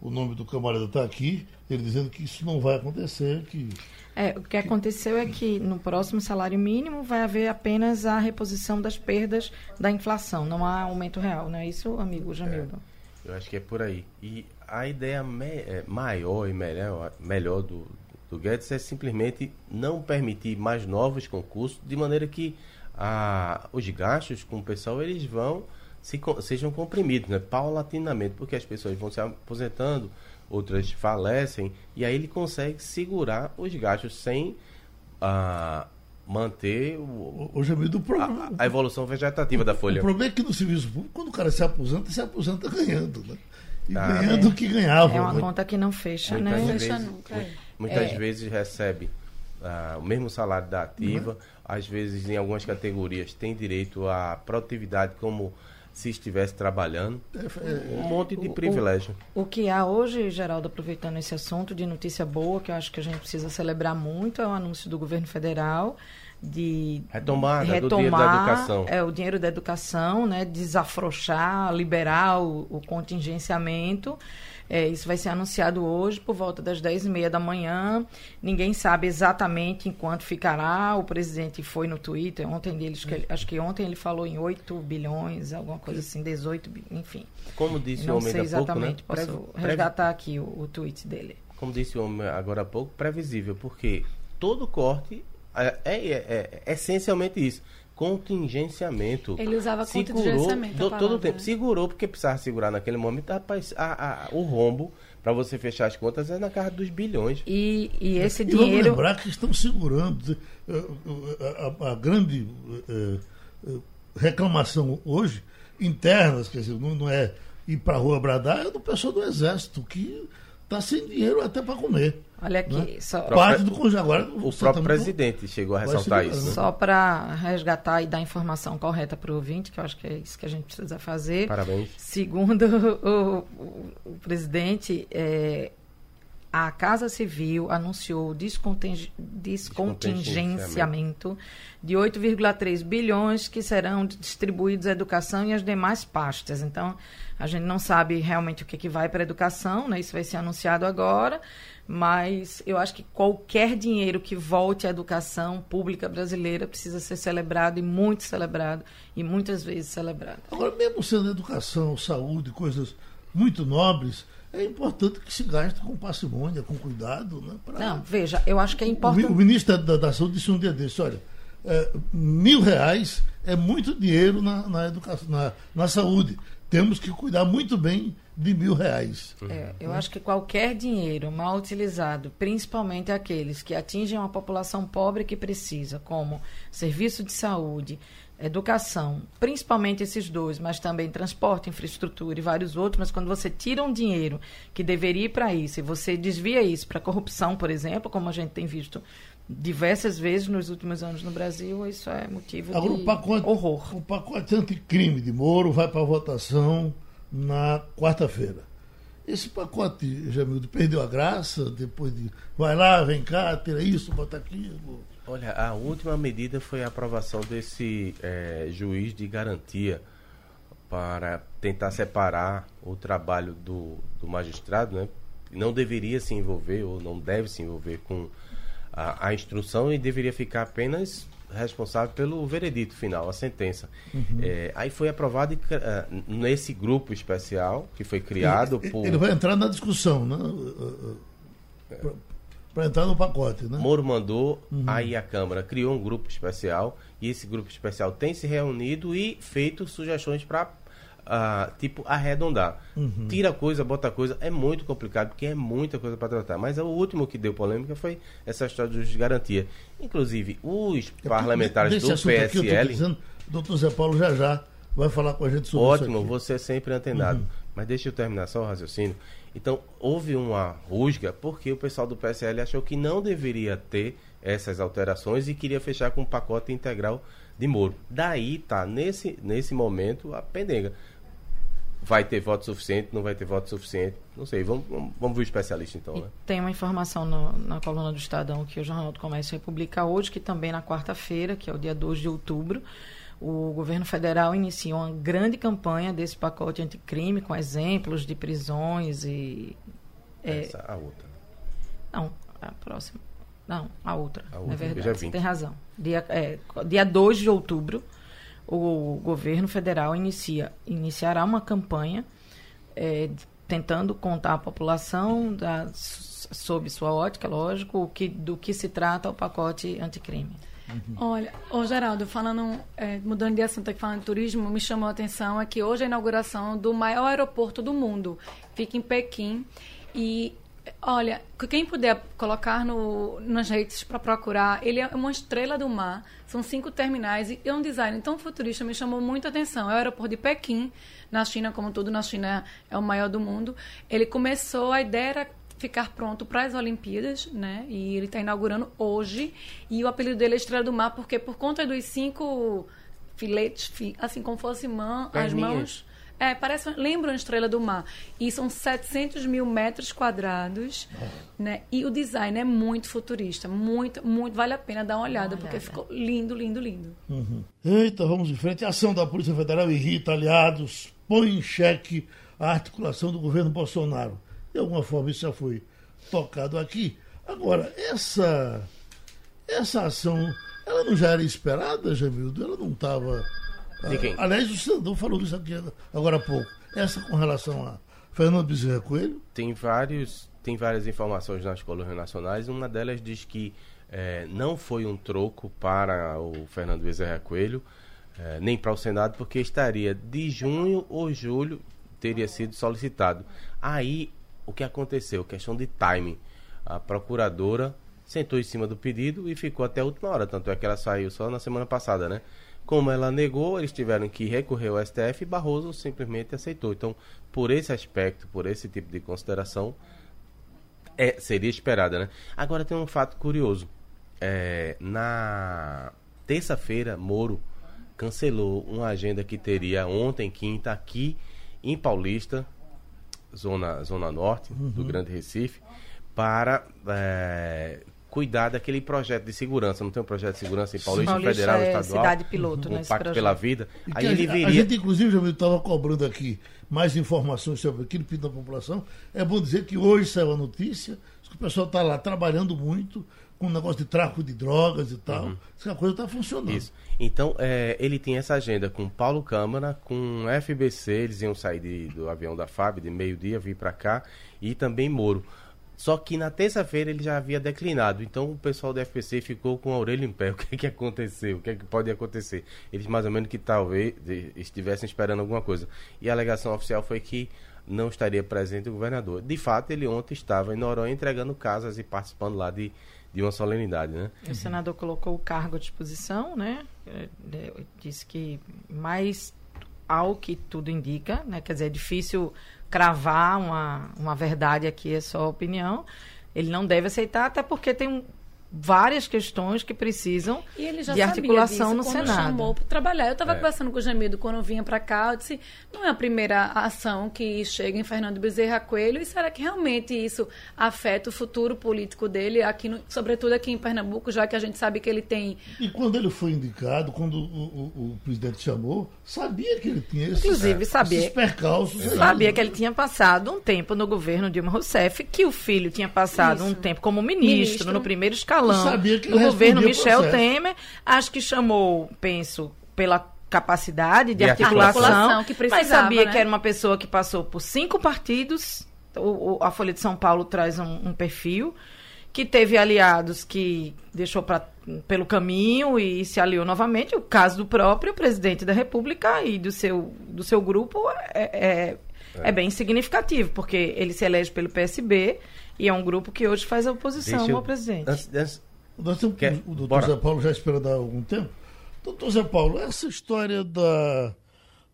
o nome do camarada está aqui, ele dizendo que isso não vai acontecer, que é, o que aconteceu é que no próximo salário mínimo vai haver apenas a reposição das perdas da inflação, não há aumento real, não é isso, amigo Jamildo? É, eu acho que é por aí. E a ideia é, maior e melhor, melhor do, do Guedes é simplesmente não permitir mais novos concursos, de maneira que a, os gastos com o pessoal eles vão se, sejam comprimidos, né, paulatinamente, porque as pessoas vão se aposentando, outras falecem, e aí ele consegue segurar os gastos sem ah, manter o, o, o a, a, evolução vegetativa o, da folha. O problema é que no serviço público, quando o cara se aposenta, se aposenta ganhando, né? E ah, ganhando é. o que ganhava. É uma conta que não fecha, muitas né? Vezes, fecha nunca. É. Muitas é. vezes recebe ah, o mesmo salário da ativa, uhum. às vezes em algumas categorias tem direito à produtividade como se estivesse trabalhando. Um monte de privilégio. O, o, que há hoje, Geraldo, aproveitando esse assunto de notícia boa, que eu acho que a gente precisa celebrar muito, é o anúncio do governo federal de retomada retomar, do dinheiro da educação. É, o dinheiro da educação, né, desafrouxar, liberar o, o contingenciamento. É, isso vai ser anunciado hoje por volta das 10 e meia da manhã. Ninguém sabe exatamente em quanto ficará. O presidente foi no Twitter ontem deles, que, acho que ontem ele falou em 8 bilhões, alguma coisa assim, 18, enfim. Como disse Não o homem sei exatamente, pouco, né? posso resgatar aqui o, o tweet dele. Como disse o homem agora há pouco, previsível, porque todo corte é, é, é, é essencialmente isso contingenciamento. Ele usava segurou, contingenciamento. Do, todo o tempo. Né? Segurou, porque precisava segurar naquele momento. Rapaz, a, a, o rombo para você fechar as contas é na casa dos bilhões. E, e esse e dinheiro. Vamos lembrar que estão segurando. Eh, eh, a, a, a grande reclamação hoje, internas, quer dizer, não, não é ir para a rua bradar é do pessoal do Exército, que está sem dinheiro até para comer. Olha aqui, né? só... parte do agora o próprio presidente chegou a ressaltar isso. Né? Só para resgatar e dar informação correta para o ouvinte, que eu acho que é isso que a gente precisa fazer. Parabéns. Segundo o, o, o presidente, é, a Casa Civil anunciou descontingenciamento de 8,3 bilhões que serão distribuídos à educação e às demais pastas. Então, a gente não sabe realmente o que, que vai para a educação, né? isso vai ser anunciado agora, mas eu acho que qualquer dinheiro que volte à educação pública brasileira precisa ser celebrado e muito celebrado, e muitas vezes celebrado. Agora, mesmo sendo educação, saúde, coisas muito nobres é importante que se gaste com parcimônia, com cuidado. Né, pra... Não, veja, eu acho que é importante. O, ministro da, da Saúde disse um dia desse: olha, é, mil reais é muito dinheiro na, na educação, na, na saúde. Temos que cuidar muito bem de mil reais. É, eu acho que qualquer dinheiro mal utilizado, principalmente aqueles que atingem uma população pobre que precisa, como serviço de saúde, educação, principalmente esses dois, mas também transporte, infraestrutura e vários outros, mas quando você tira um dinheiro que deveria ir para isso e você desvia isso para corrupção, por exemplo, como a gente tem visto diversas vezes nos últimos anos no Brasil, isso é motivo Agora, de pacote, horror. O pacote anticrime de Moro vai para votação na quarta-feira. Esse pacote, Jamildo, perdeu a graça depois de vai lá, vem cá, tira isso, bota aquilo. Olha, a última medida foi a aprovação desse é, juiz de garantia para tentar separar o trabalho do, do magistrado, né? Não deveria se envolver ou não deve se envolver com a, a instrução e deveria ficar apenas responsável pelo veredito final, a sentença. Uhum. É, aí foi aprovado uh, nesse grupo especial que foi criado ele, por. Ele vai entrar na discussão, né? Para entrar no pacote, né? Moro mandou, uhum. aí a Câmara criou um grupo especial e esse grupo especial tem se reunido e feito sugestões para ah, tipo arredondar. Uhum. Tira coisa, bota coisa, é muito complicado porque é muita coisa para tratar. Mas o último que deu polêmica foi essa história de garantia. Inclusive, os é, parlamentares do PSL. doutor Zé Paulo já já vai falar com a gente sobre Ótimo, isso. Ótimo, você é sempre antenado. Uhum. Mas deixa eu terminar só o raciocínio. Então, houve uma rusga porque o pessoal do PSL achou que não deveria ter essas alterações e queria fechar com um pacote integral de Moro. Daí tá, nesse, nesse momento, a pendenga. Vai ter voto suficiente, não vai ter voto suficiente? Não sei, vamos, vamos, vamos ver o especialista então. Né? Tem uma informação no, na coluna do Estadão que o Jornal do Comércio vai publicar hoje, que também na quarta-feira, que é o dia 2 de outubro, o governo federal iniciou uma grande campanha desse pacote anticrime, com exemplos de prisões e. É, Essa, a outra. Não, a próxima. Não, a outra. A outra é verdade, você tem razão. Dia, é, dia 2 de outubro, o governo federal inicia, iniciará uma campanha é, tentando contar à população, da, sob sua ótica, lógico, que, do que se trata o pacote anticrime. Uhum. Olha, ô Geraldo, falando, é, mudando de assunto aqui, falando de turismo, me chamou a atenção é que hoje é a inauguração do maior aeroporto do mundo. Fica em Pequim. E, olha, quem puder colocar no, nas redes para procurar, ele é uma estrela do mar. São cinco terminais e é um design tão futurista, me chamou muito a atenção. É o aeroporto de Pequim, na China, como tudo na China é o maior do mundo. Ele começou, a ideia era ficar pronto para as Olimpíadas, né? E ele está inaugurando hoje. E o apelido dele é Estrela do Mar, porque por conta dos cinco filetes, assim como fosse mão, as mãos. É, parece, lembra uma estrela do mar. E são 700 mil metros quadrados, né? E o design é muito futurista, muito, muito, vale a pena dar uma olhada, uma porque olhada. ficou lindo, lindo, lindo. Uhum. Eita, vamos em frente. A ação da Polícia Federal irrita aliados, põe em xeque a articulação do governo Bolsonaro. De alguma forma isso já foi tocado aqui. Agora, essa, essa ação, ela não já era esperada, Jamildo? Ela não estava. Ah, aliás, o senador falou isso aqui agora há pouco. Essa com relação a Fernando Bezerra Coelho? Tem, vários, tem várias informações nas colunas nacionais. Uma delas diz que é, não foi um troco para o Fernando Bezerra Coelho, é, nem para o Senado, porque estaria de junho ou julho teria sido solicitado. Aí o que aconteceu? Questão de timing. A procuradora sentou em cima do pedido e ficou até a última hora. Tanto é que ela saiu só na semana passada, né? Como ela negou, eles tiveram que recorrer ao STF e Barroso simplesmente aceitou. Então, por esse aspecto, por esse tipo de consideração, é, seria esperada, né? Agora tem um fato curioso. É, na terça-feira, Moro cancelou uma agenda que teria ontem, quinta, aqui em Paulista, zona, zona norte uhum. do Grande Recife, para é, cuidar daquele projeto de segurança. Não tem um projeto de segurança em Paulista, Paulista Federal, é Estadual? Cidade piloto, um Pacto projeto. pela Vida. Aí ele viria... A gente, inclusive, já estava cobrando aqui mais informações sobre aquilo, pedindo da população. É bom dizer que hoje saiu a notícia que o pessoal está lá trabalhando muito com o negócio de tráfico de drogas e tal. Uhum. a coisa está funcionando. Isso. Então, é, ele tinha essa agenda com Paulo Câmara, com FBC, eles iam sair de, do avião da FAB de meio-dia, vir para cá, e também Moro. Só que na terça-feira ele já havia declinado. Então o pessoal do FPC ficou com a orelha em pé. O que é que aconteceu? O que é que pode acontecer? Eles mais ou menos que talvez estivessem esperando alguma coisa. E a alegação oficial foi que não estaria presente o governador. De fato, ele ontem estava em Noronha entregando casas e participando lá de, de uma solenidade, né? O senador colocou o cargo à disposição, né? É, disse que mais ao que tudo indica, né? Quer dizer, é difícil cravar uma, uma verdade aqui, é só opinião. Ele não deve aceitar, até porque tem um, várias questões que precisam de articulação no Senado. chamou para trabalhar. Eu estava é. conversando com o Gemido quando vinha para cá, eu disse, não é a primeira ação que chega em Fernando Bezerra Coelho, e será que realmente isso afeta o futuro político dele, aqui no, sobretudo aqui em Pernambuco, já que a gente sabe que ele tem... E quando ele foi indicado, quando o, o, o presidente chamou, sabia que ele tinha esses, Inclusive, sabia, esses percalços. Sabia que ele tinha passado um tempo no governo Dilma Rousseff, que o filho tinha passado isso. um tempo como ministro, ministro. no primeiro escalão do governo Michel Temer. Acho que chamou, penso, pela capacidade de, de articulação, articulação que mas sabia né? que era uma pessoa que passou por cinco partidos. O, o, a Folha de São Paulo traz um, um perfil que teve aliados que deixou pra, pelo caminho e se aliou novamente. O caso do próprio presidente da República e do seu, do seu grupo é, é, é. é bem significativo, porque ele se elege pelo PSB e é um grupo que hoje faz a oposição eu, ao presidente. Antes, antes, nós temos, Quer, o doutor bora. Zé Paulo já esperando há algum tempo. Doutor Zé Paulo, essa história da,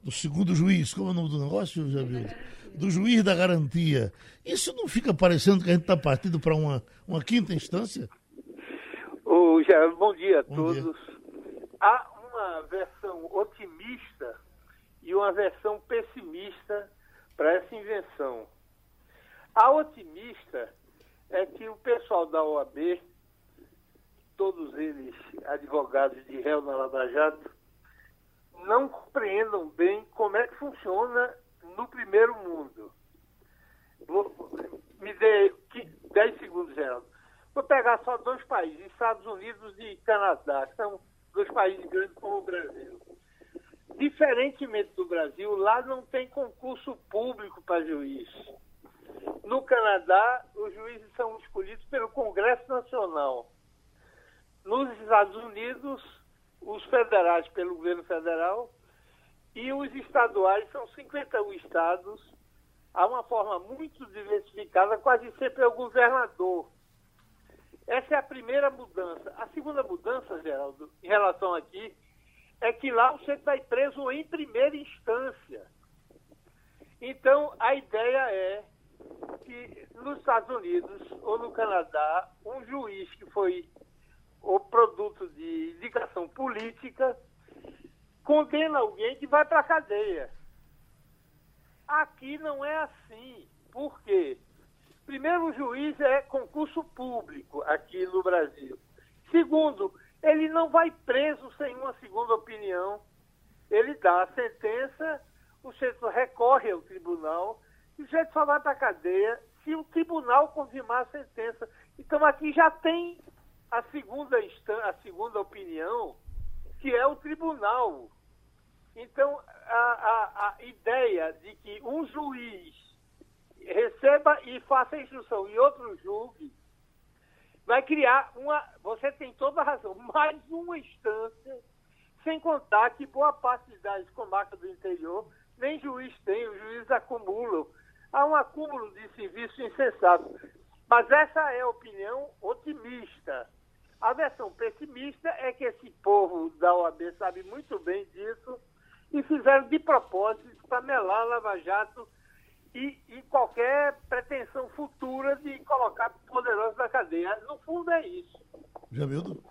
do segundo juiz, como é o nome do negócio, já viu? Do juiz da garantia. Isso não fica parecendo que a gente está partindo para uma, uma quinta instância? Ô, Geraldo, bom dia a bom todos. Dia. Há uma versão otimista e uma versão pessimista para essa invenção. A otimista é que o pessoal da OAB, todos eles advogados de réu na Lava Jato, não compreendam bem como é que funciona no primeiro mundo. Me dê 10 segundos, Geraldo. Vou pegar só dois países, Estados Unidos e Canadá, que são dois países grandes como o Brasil. Diferentemente do Brasil, lá não tem concurso público para juiz. No Canadá, os juízes são escolhidos pelo Congresso Nacional. Nos Estados Unidos, os federais pelo governo federal e os estaduais são 51 estados. Há uma forma muito diversificada, quase sempre é o governador. Essa é a primeira mudança. A segunda mudança, Geraldo, em relação aqui, é que lá você vai preso em primeira instância. Então, a ideia é que nos Estados Unidos ou no Canadá, um juiz que foi o produto de indicação política condena alguém que vai para a cadeia. Aqui não é assim. Por quê? Primeiro, o juiz é concurso público aqui no Brasil. Segundo, ele não vai preso sem uma segunda opinião. Ele dá a sentença, o centro recorre ao tribunal o sujeito só vai para a cadeia se o tribunal confirmar a sentença. Então aqui já tem a segunda, a segunda opinião, que é o tribunal. Então a, a, a ideia de que um juiz receba e faça a instrução e outro julgue, vai criar uma. Você tem toda a razão, mais uma instância, sem contar que boa parte das comarcas do interior nem juiz tem, os juízes acumulam há um acúmulo de serviço insensato. Mas essa é a opinião otimista. A versão pessimista é que esse povo da OAB sabe muito bem disso e fizeram de propósito para melar Lava Jato e, e, qualquer pretensão futura de colocar poderosos na cadeia. No fundo é isso. Jamildo?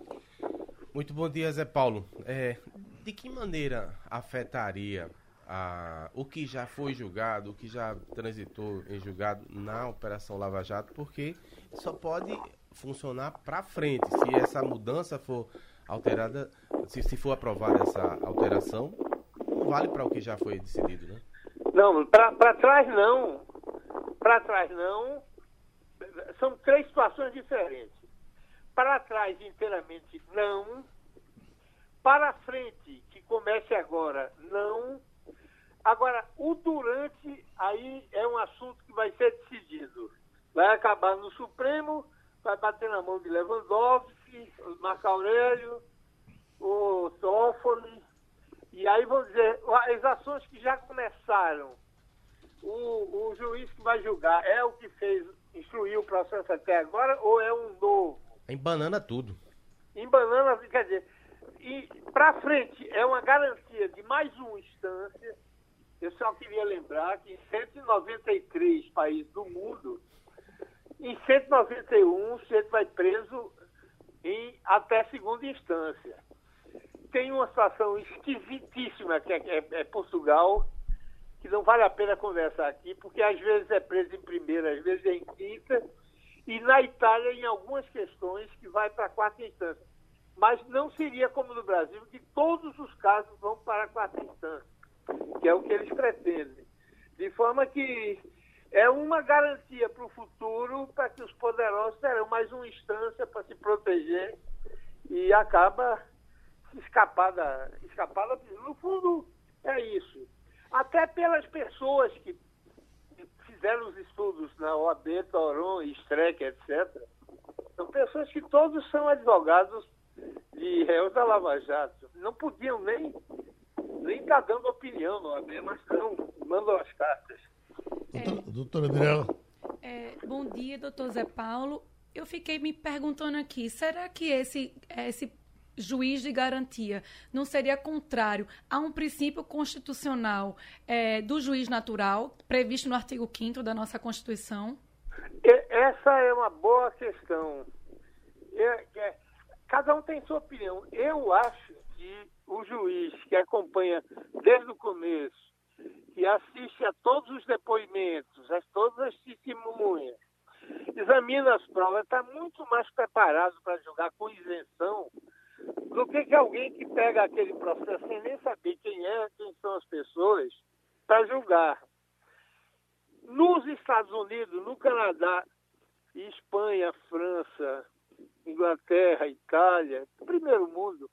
Muito bom dia, Zé Paulo. É, de que maneira afetaria a, o que já foi julgado, o que já transitou em julgado na Operação Lava Jato? Porque só pode funcionar para frente. Se essa mudança for alterada, se, se for aprovada essa alteração, não vale para o que já foi decidido, né? Não, para trás não. Para trás não. São três situações diferentes. Para trás inteiramente não. Para frente, que comece agora, não. Agora, o durante, aí é um assunto que vai ser decidido. Vai acabar no Supremo, vai bater na mão de Lewandowski, Marco Aurélio, o Toffoli, e aí vou dizer, as ações que já começaram, o, o juiz que vai julgar é o que fez, instruiu o processo até agora ou é um novo? Em banana tudo. Em banana, quer dizer, e para frente é uma garantia de mais uma instância. Eu só queria lembrar que em 193 países do mundo, em 191 o sujeito vai preso em até segunda instância tem uma situação esquisitíssima que é, é, é, Portugal, que não vale a pena conversar aqui, porque às vezes é preso em primeira, às vezes é em quinta, e na Itália em algumas questões que vai para a quarta instância. Mas não seria como no Brasil, que todos os casos vão para a quarta instância, que é o que eles pretendem. De forma que é uma garantia para o futuro para que os poderosos terão mais uma instância para se proteger e acaba escapada, escapada, no fundo é isso. Até pelas pessoas que fizeram os estudos na OAB, Toron, Streck, etc. São pessoas que todos são advogados de réus da Lava Jato. Não podiam nem nem estar tá dando opinião no OAB, mas não, mandam as cartas. É, doutora Mirella. É, bom dia, doutor Zé Paulo. Eu fiquei me perguntando aqui, será que esse, esse juiz de garantia não seria contrário a um princípio constitucional é, do juiz natural, previsto no artigo 5 da nossa Constituição? Essa é uma boa questão. É, é, cada um tem sua opinião. Eu acho que o juiz que acompanha desde o começo, que assiste a todos os depoimentos, a todas as testemunhas, examina as provas, está muito mais preparado para julgar com isenção do que, que alguém que pega aquele processo sem nem saber quem é, quem são as pessoas, para julgar. Nos Estados Unidos, no Canadá, Espanha, França, Inglaterra, Itália, primeiro mundo,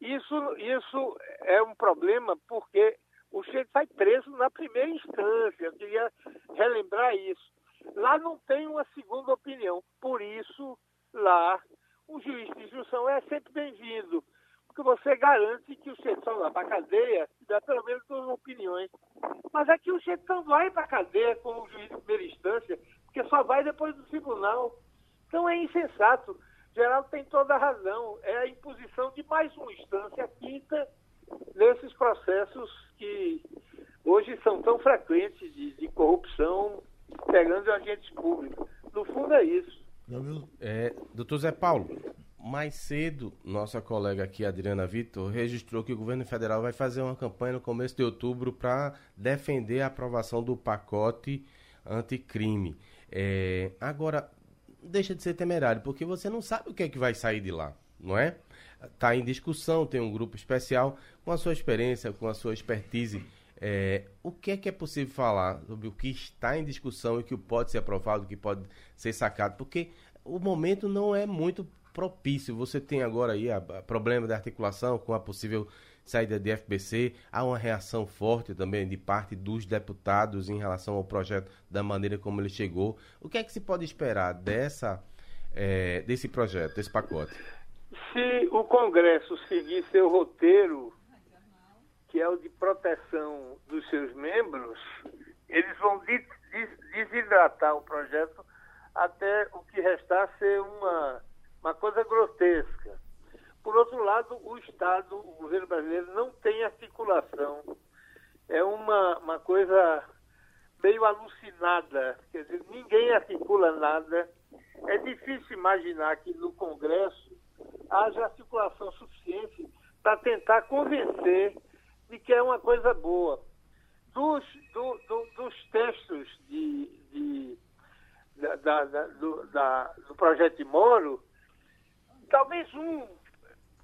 isso, isso é um problema porque o sujeito sai preso na primeira instância. Eu queria relembrar isso. Lá não tem uma segunda opinião. Por isso, lá o juiz de instrução é sempre bem-vindo, porque você garante que o sujeito só vai para a cadeia der pelo menos duas opiniões. Mas aqui o sujeito não vai para a cadeia com o juiz de primeira instância, porque só vai depois do tribunal. Então é insensato. Geraldo tem toda a razão. É a imposição de mais uma instância, quinta, nesses processos que hoje são tão frequentes de, de corrupção pegando agentes públicos. No fundo é isso. É, doutor Zé Paulo, mais cedo, nossa colega aqui, Adriana Vitor, registrou que o governo federal vai fazer uma campanha no começo de outubro para defender a aprovação do pacote anticrime. É, agora, deixa de ser temerário, porque você não sabe o que é que vai sair de lá, não é? Está em discussão, tem um grupo especial com a sua experiência, com a sua expertise. É, o que é que é possível falar sobre o que está em discussão e o que pode ser aprovado, o que pode ser sacado? Porque o momento não é muito propício. Você tem agora aí a, a problema da articulação com a possível saída de FBC. Há uma reação forte também de parte dos deputados em relação ao projeto, da maneira como ele chegou. O que é que se pode esperar dessa, é, desse projeto, desse pacote? Se o Congresso seguir seu roteiro que é o de proteção dos seus membros, eles vão desidratar o projeto até o que restar ser uma uma coisa grotesca. Por outro lado, o Estado, o governo brasileiro não tem articulação. É uma, uma coisa meio alucinada. Quer dizer, ninguém articula nada. É difícil imaginar que no Congresso haja articulação suficiente para tentar convencer de que é uma coisa boa. Dos, do, do, dos textos de, de da, da, da, do, do, projeto de Moro, talvez um,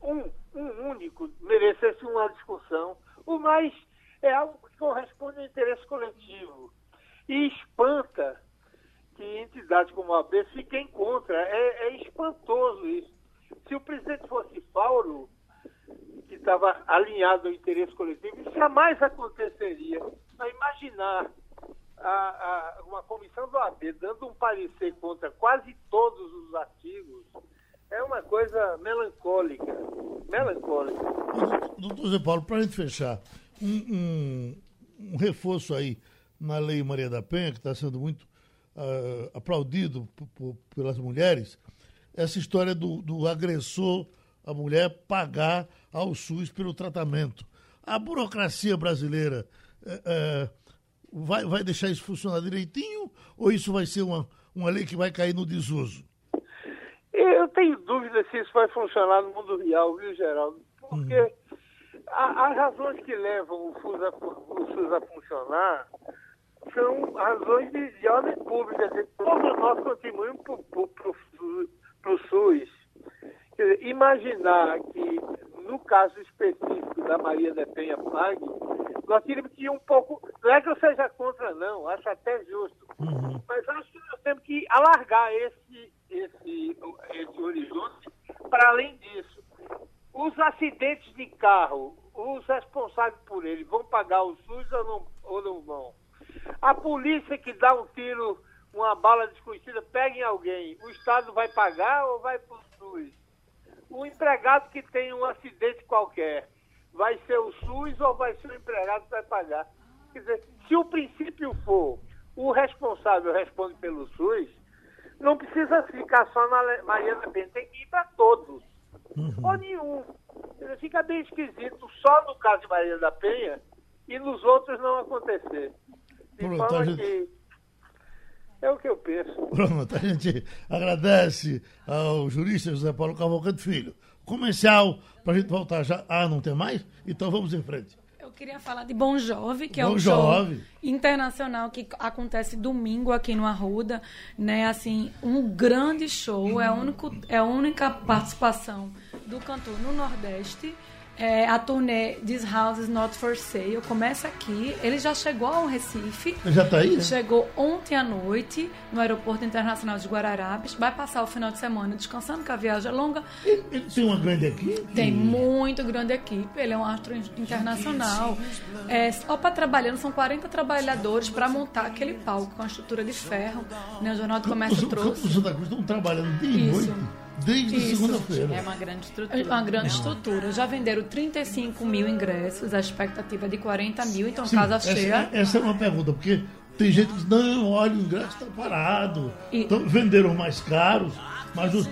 um, um único merecesse uma discussão. O mais é algo que corresponde ao interesse coletivo. E espanta que entidades como a OAB fiquem contra. É, é espantoso isso. Se o presidente fosse Fauro, que estava alinhado ao interesse coletivo, isso jamais aconteceria. Mas imaginar a, a, uma comissão do OAB dando um parecer contra quase todos os artigos é uma coisa melancólica. Melancólica. Doutor Zé Paulo, para a gente fechar, um, um, um reforço aí na Lei Maria da Penha, que está sendo muito uh, aplaudido pelas mulheres, essa história do, do agressor, a mulher, pagar ao SUS pelo tratamento. A burocracia brasileira uh, uh, vai, vai deixar isso funcionar direitinho ou isso vai ser uma, uma lei que vai cair no desuso? Eu tenho dúvida se isso vai funcionar no mundo real, viu, Geraldo? Porque as razões que levam o SUS a, o SUS a funcionar são razões de, de ordem pública. Todos nós contribuímos para o SUS. Dizer, imaginar que, no caso específico da Maria da Penha Pag, nós teríamos que ir um pouco. Não é que eu seja contra, não, acho até justo. Uhum. Mas acho que nós temos que alargar esse, esse, esse horizonte para além disso. Os acidentes de carro, os responsáveis por ele vão pagar o SUS ou não, ou não vão? A polícia que dá um tiro, uma bala desconhecida, pega em alguém, o Estado vai pagar ou vai para o SUS? O empregado que tem um acidente qualquer, vai ser o SUS ou vai ser o empregado que vai pagar? Quer dizer, se o princípio for o responsável responde pelo SUS, não precisa ficar só na Maria da Penha, tem que ir para todos. Uhum. Ou nenhum. Fica bem esquisito só no caso de Maria da Penha e nos outros não acontecer. Pronto, gente... que é o que eu penso. Pronto, a gente agradece ao jurista José Paulo Cavalcante Filho. Comercial, para a gente voltar já. Ah, não tem mais? Então vamos em frente. Queria falar de Bom Jove, que é um show internacional que acontece domingo aqui no Arruda, né? Assim, um grande show, é a, único, é a única participação do cantor no Nordeste é, a turnê This House is Not For Sale começa aqui. Ele já chegou ao Recife. Já está aí? Chegou ontem à noite no Aeroporto Internacional de Guararapes. Vai passar o final de semana descansando, que a viagem é longa. Ele, ele tem uma grande equipe? Tem muito grande equipe. Ele é um astro internacional. É, só para trabalhando, são 40 trabalhadores para montar aquele palco com a estrutura de ferro. Né? O Jornal do Comércio os, trouxe. Os Santa Cruz estão trabalhando de noite. Desde segunda-feira. É uma grande estrutura. É uma grande estrutura. Já venderam 35 mil ingressos, a expectativa é de 40 mil, então Sim, casa essa, cheia. Essa é uma pergunta, porque tem gente que diz, não, olha, o ingresso está parado. E... Então, venderam mais caros, mas o,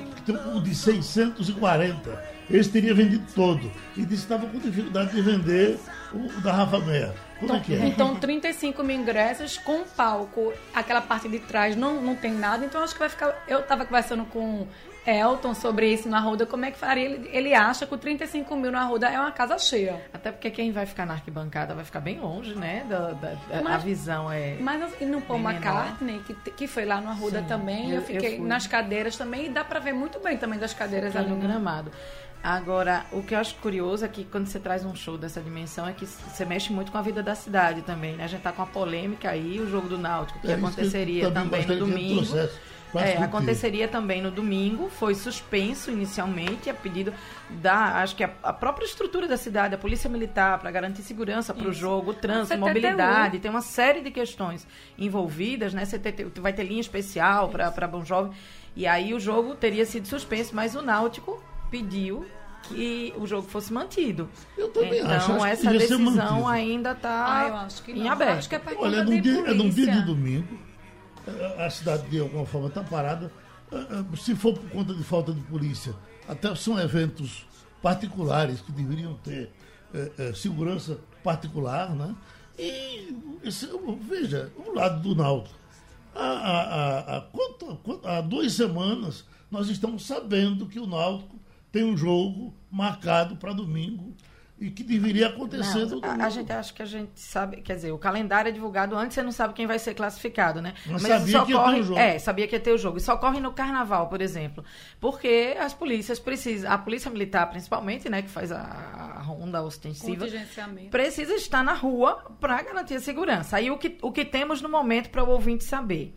o de 640, esse teria vendido todo. E disse que estava com dificuldade de vender o da Rafa Meia. Como então, é que é? Então, 35 mil ingressos com palco. Aquela parte de trás não, não tem nada, então acho que vai ficar. Eu estava conversando com Elton sobre isso na Arruda, como é que faria? Ele, ele acha que o 35 mil na Arruda é uma casa cheia. Até porque quem vai ficar na arquibancada vai ficar bem longe, né? Da, da mas, a visão é. Mas assim, no Paul McCartney, que, que foi lá no Arruda Sim, também, eu, eu fiquei eu nas cadeiras também, e dá para ver muito bem também das cadeiras ali no gramado. Agora, o que eu acho curioso é que quando você traz um show dessa dimensão é que você mexe muito com a vida da cidade também, né? A gente tá com a polêmica aí, o jogo do Náutico, que é aconteceria que também no domingo. É, aconteceria também no domingo, foi suspenso inicialmente a pedido da, acho que a, a própria estrutura da cidade, a polícia militar, para garantir segurança para o jogo, o trânsito, mobilidade, tem uma série de questões envolvidas, né? Você ter, vai ter linha especial para Bom Jovem, e aí o jogo teria sido suspenso, mas o Náutico pediu que o jogo fosse mantido. Eu também então, acho. Então, essa decisão ainda está ah, em aberto. Acho que é Olha, num dia, é num dia de domingo a cidade de alguma forma está parada se for por conta de falta de polícia, até são eventos particulares que deveriam ter segurança particular, né? E esse, veja, o lado do Náutico. Há, há, há, há, duas semanas nós estamos sabendo que o Náutico tem um jogo marcado para domingo e que deveria acontecer não, a, a, gente acha que a gente sabe, quer dizer, o calendário é divulgado antes, você não sabe quem vai ser classificado, né? Mas, Mas sabia que ocorre, ia ter o jogo. É, sabia que ia ter o jogo. Isso ocorre no carnaval, por exemplo. Porque as polícias precisam, a polícia militar principalmente, né, que faz a, a ronda ostensiva, precisa estar na rua para garantir a segurança. Aí o que, o que temos no momento para o ouvinte saber?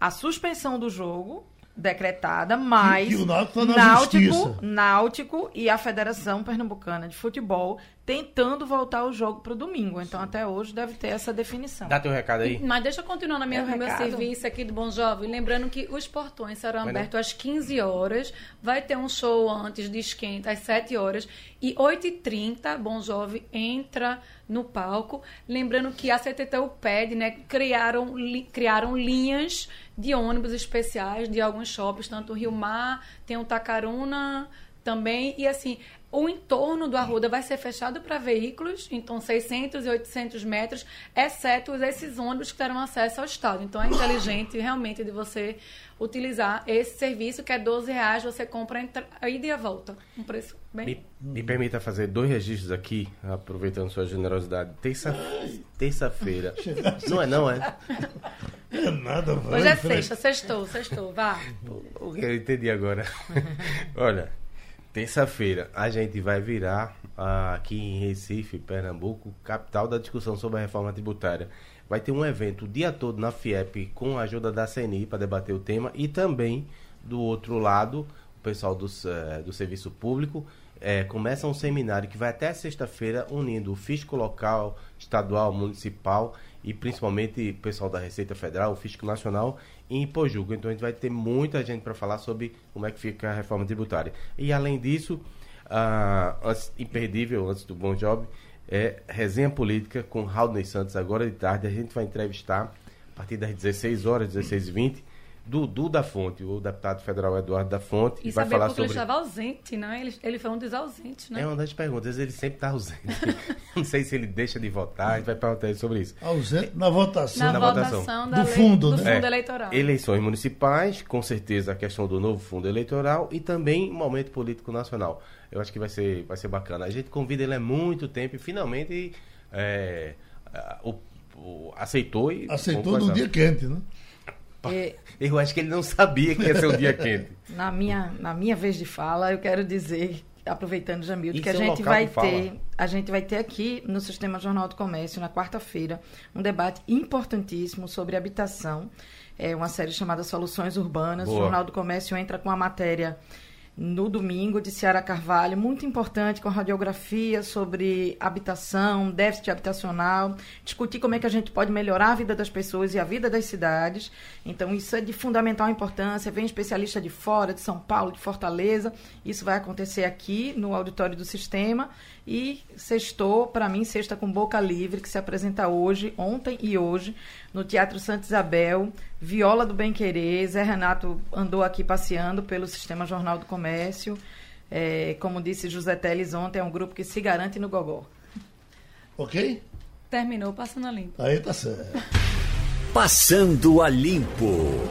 A suspensão do jogo decretada, mas que, que o Náutico, tá Náutico, Náutico e a Federação Pernambucana de Futebol tentando voltar o jogo para o domingo. Então, até hoje deve ter essa definição. Dá teu recado aí. Mas deixa eu continuar na minha, meu, meu serviço aqui do Bom Jovem. Lembrando que os portões serão abertos às 15 horas. Vai ter um show antes de esquenta, às 7 horas. E 8h30, Bom Jovem entra no palco. Lembrando que a CTTU pede, né? Criaram, li, criaram linhas de ônibus especiais de alguns shoppings, tanto o Rio Mar, tem o Tacaruna também. E assim, o entorno do Arruda vai ser fechado para veículos, então 600 e 800 metros, exceto esses ônibus que terão acesso ao estado. Então é inteligente realmente de você utilizar esse serviço, que é 12 reais, você compra a ida e a volta. Um preço bem... Me, me permita fazer dois registros aqui, aproveitando sua generosidade. Terça-feira. Terça não é não, é? É nada, vai. Hoje é sexta, sextou, sextou, vá. O que eu entendi agora. Olha, Terça-feira a gente vai virar uh, aqui em Recife, Pernambuco, capital da discussão sobre a reforma tributária. Vai ter um evento o dia todo na FIEP com a ajuda da CNI para debater o tema e também do outro lado, o pessoal do, uh, do serviço público uh, começa um seminário que vai até sexta-feira unindo o fisco local, estadual, municipal e principalmente o pessoal da Receita Federal, o fisco nacional em Pojuca. Então a gente vai ter muita gente para falar sobre como é que fica a reforma tributária. E além disso, antes, imperdível, antes do Bom Job, é resenha política com Raul Santos agora de tarde. A gente vai entrevistar a partir das 16 horas, 16 h 20 Dudu da Fonte, o deputado federal Eduardo da Fonte, e vai falar sobre... ele estava ausente, né? Ele, ele foi um dos ausentes, né? É uma das perguntas, ele sempre está ausente. Não sei se ele deixa de votar, a gente vai perguntar sobre isso. Ausente na votação. Na, na votação, votação do, fundo, do né? fundo é, eleitoral. Eleições municipais, com certeza a questão do novo fundo eleitoral e também momento político nacional. Eu acho que vai ser, vai ser bacana. A gente convida ele há muito tempo e finalmente é, o, o, aceitou e... Aceitou no dia quente, né? É, eu acho que ele não sabia que ia ser um dia quente. Na minha, na minha vez de fala, eu quero dizer, aproveitando Jamildo, que a é gente vai ter, a gente vai ter aqui no Sistema Jornal do Comércio na quarta-feira um debate importantíssimo sobre habitação. É uma série chamada Soluções Urbanas. Boa. O Jornal do Comércio entra com a matéria no domingo de Ciara Carvalho, muito importante, com radiografia sobre habitação, déficit habitacional, discutir como é que a gente pode melhorar a vida das pessoas e a vida das cidades. Então, isso é de fundamental importância. Vem especialista de fora, de São Paulo, de Fortaleza. Isso vai acontecer aqui no auditório do sistema. E sextou, para mim, sexta com boca livre, que se apresenta hoje, ontem e hoje, no Teatro Santa Isabel, Viola do Bem Querer. Zé Renato andou aqui passeando pelo Sistema Jornal do Comércio. É, como disse José Teles ontem, é um grupo que se garante no Gogó. Ok? Terminou passando a limpo. Aí tá certo. Passando a limpo.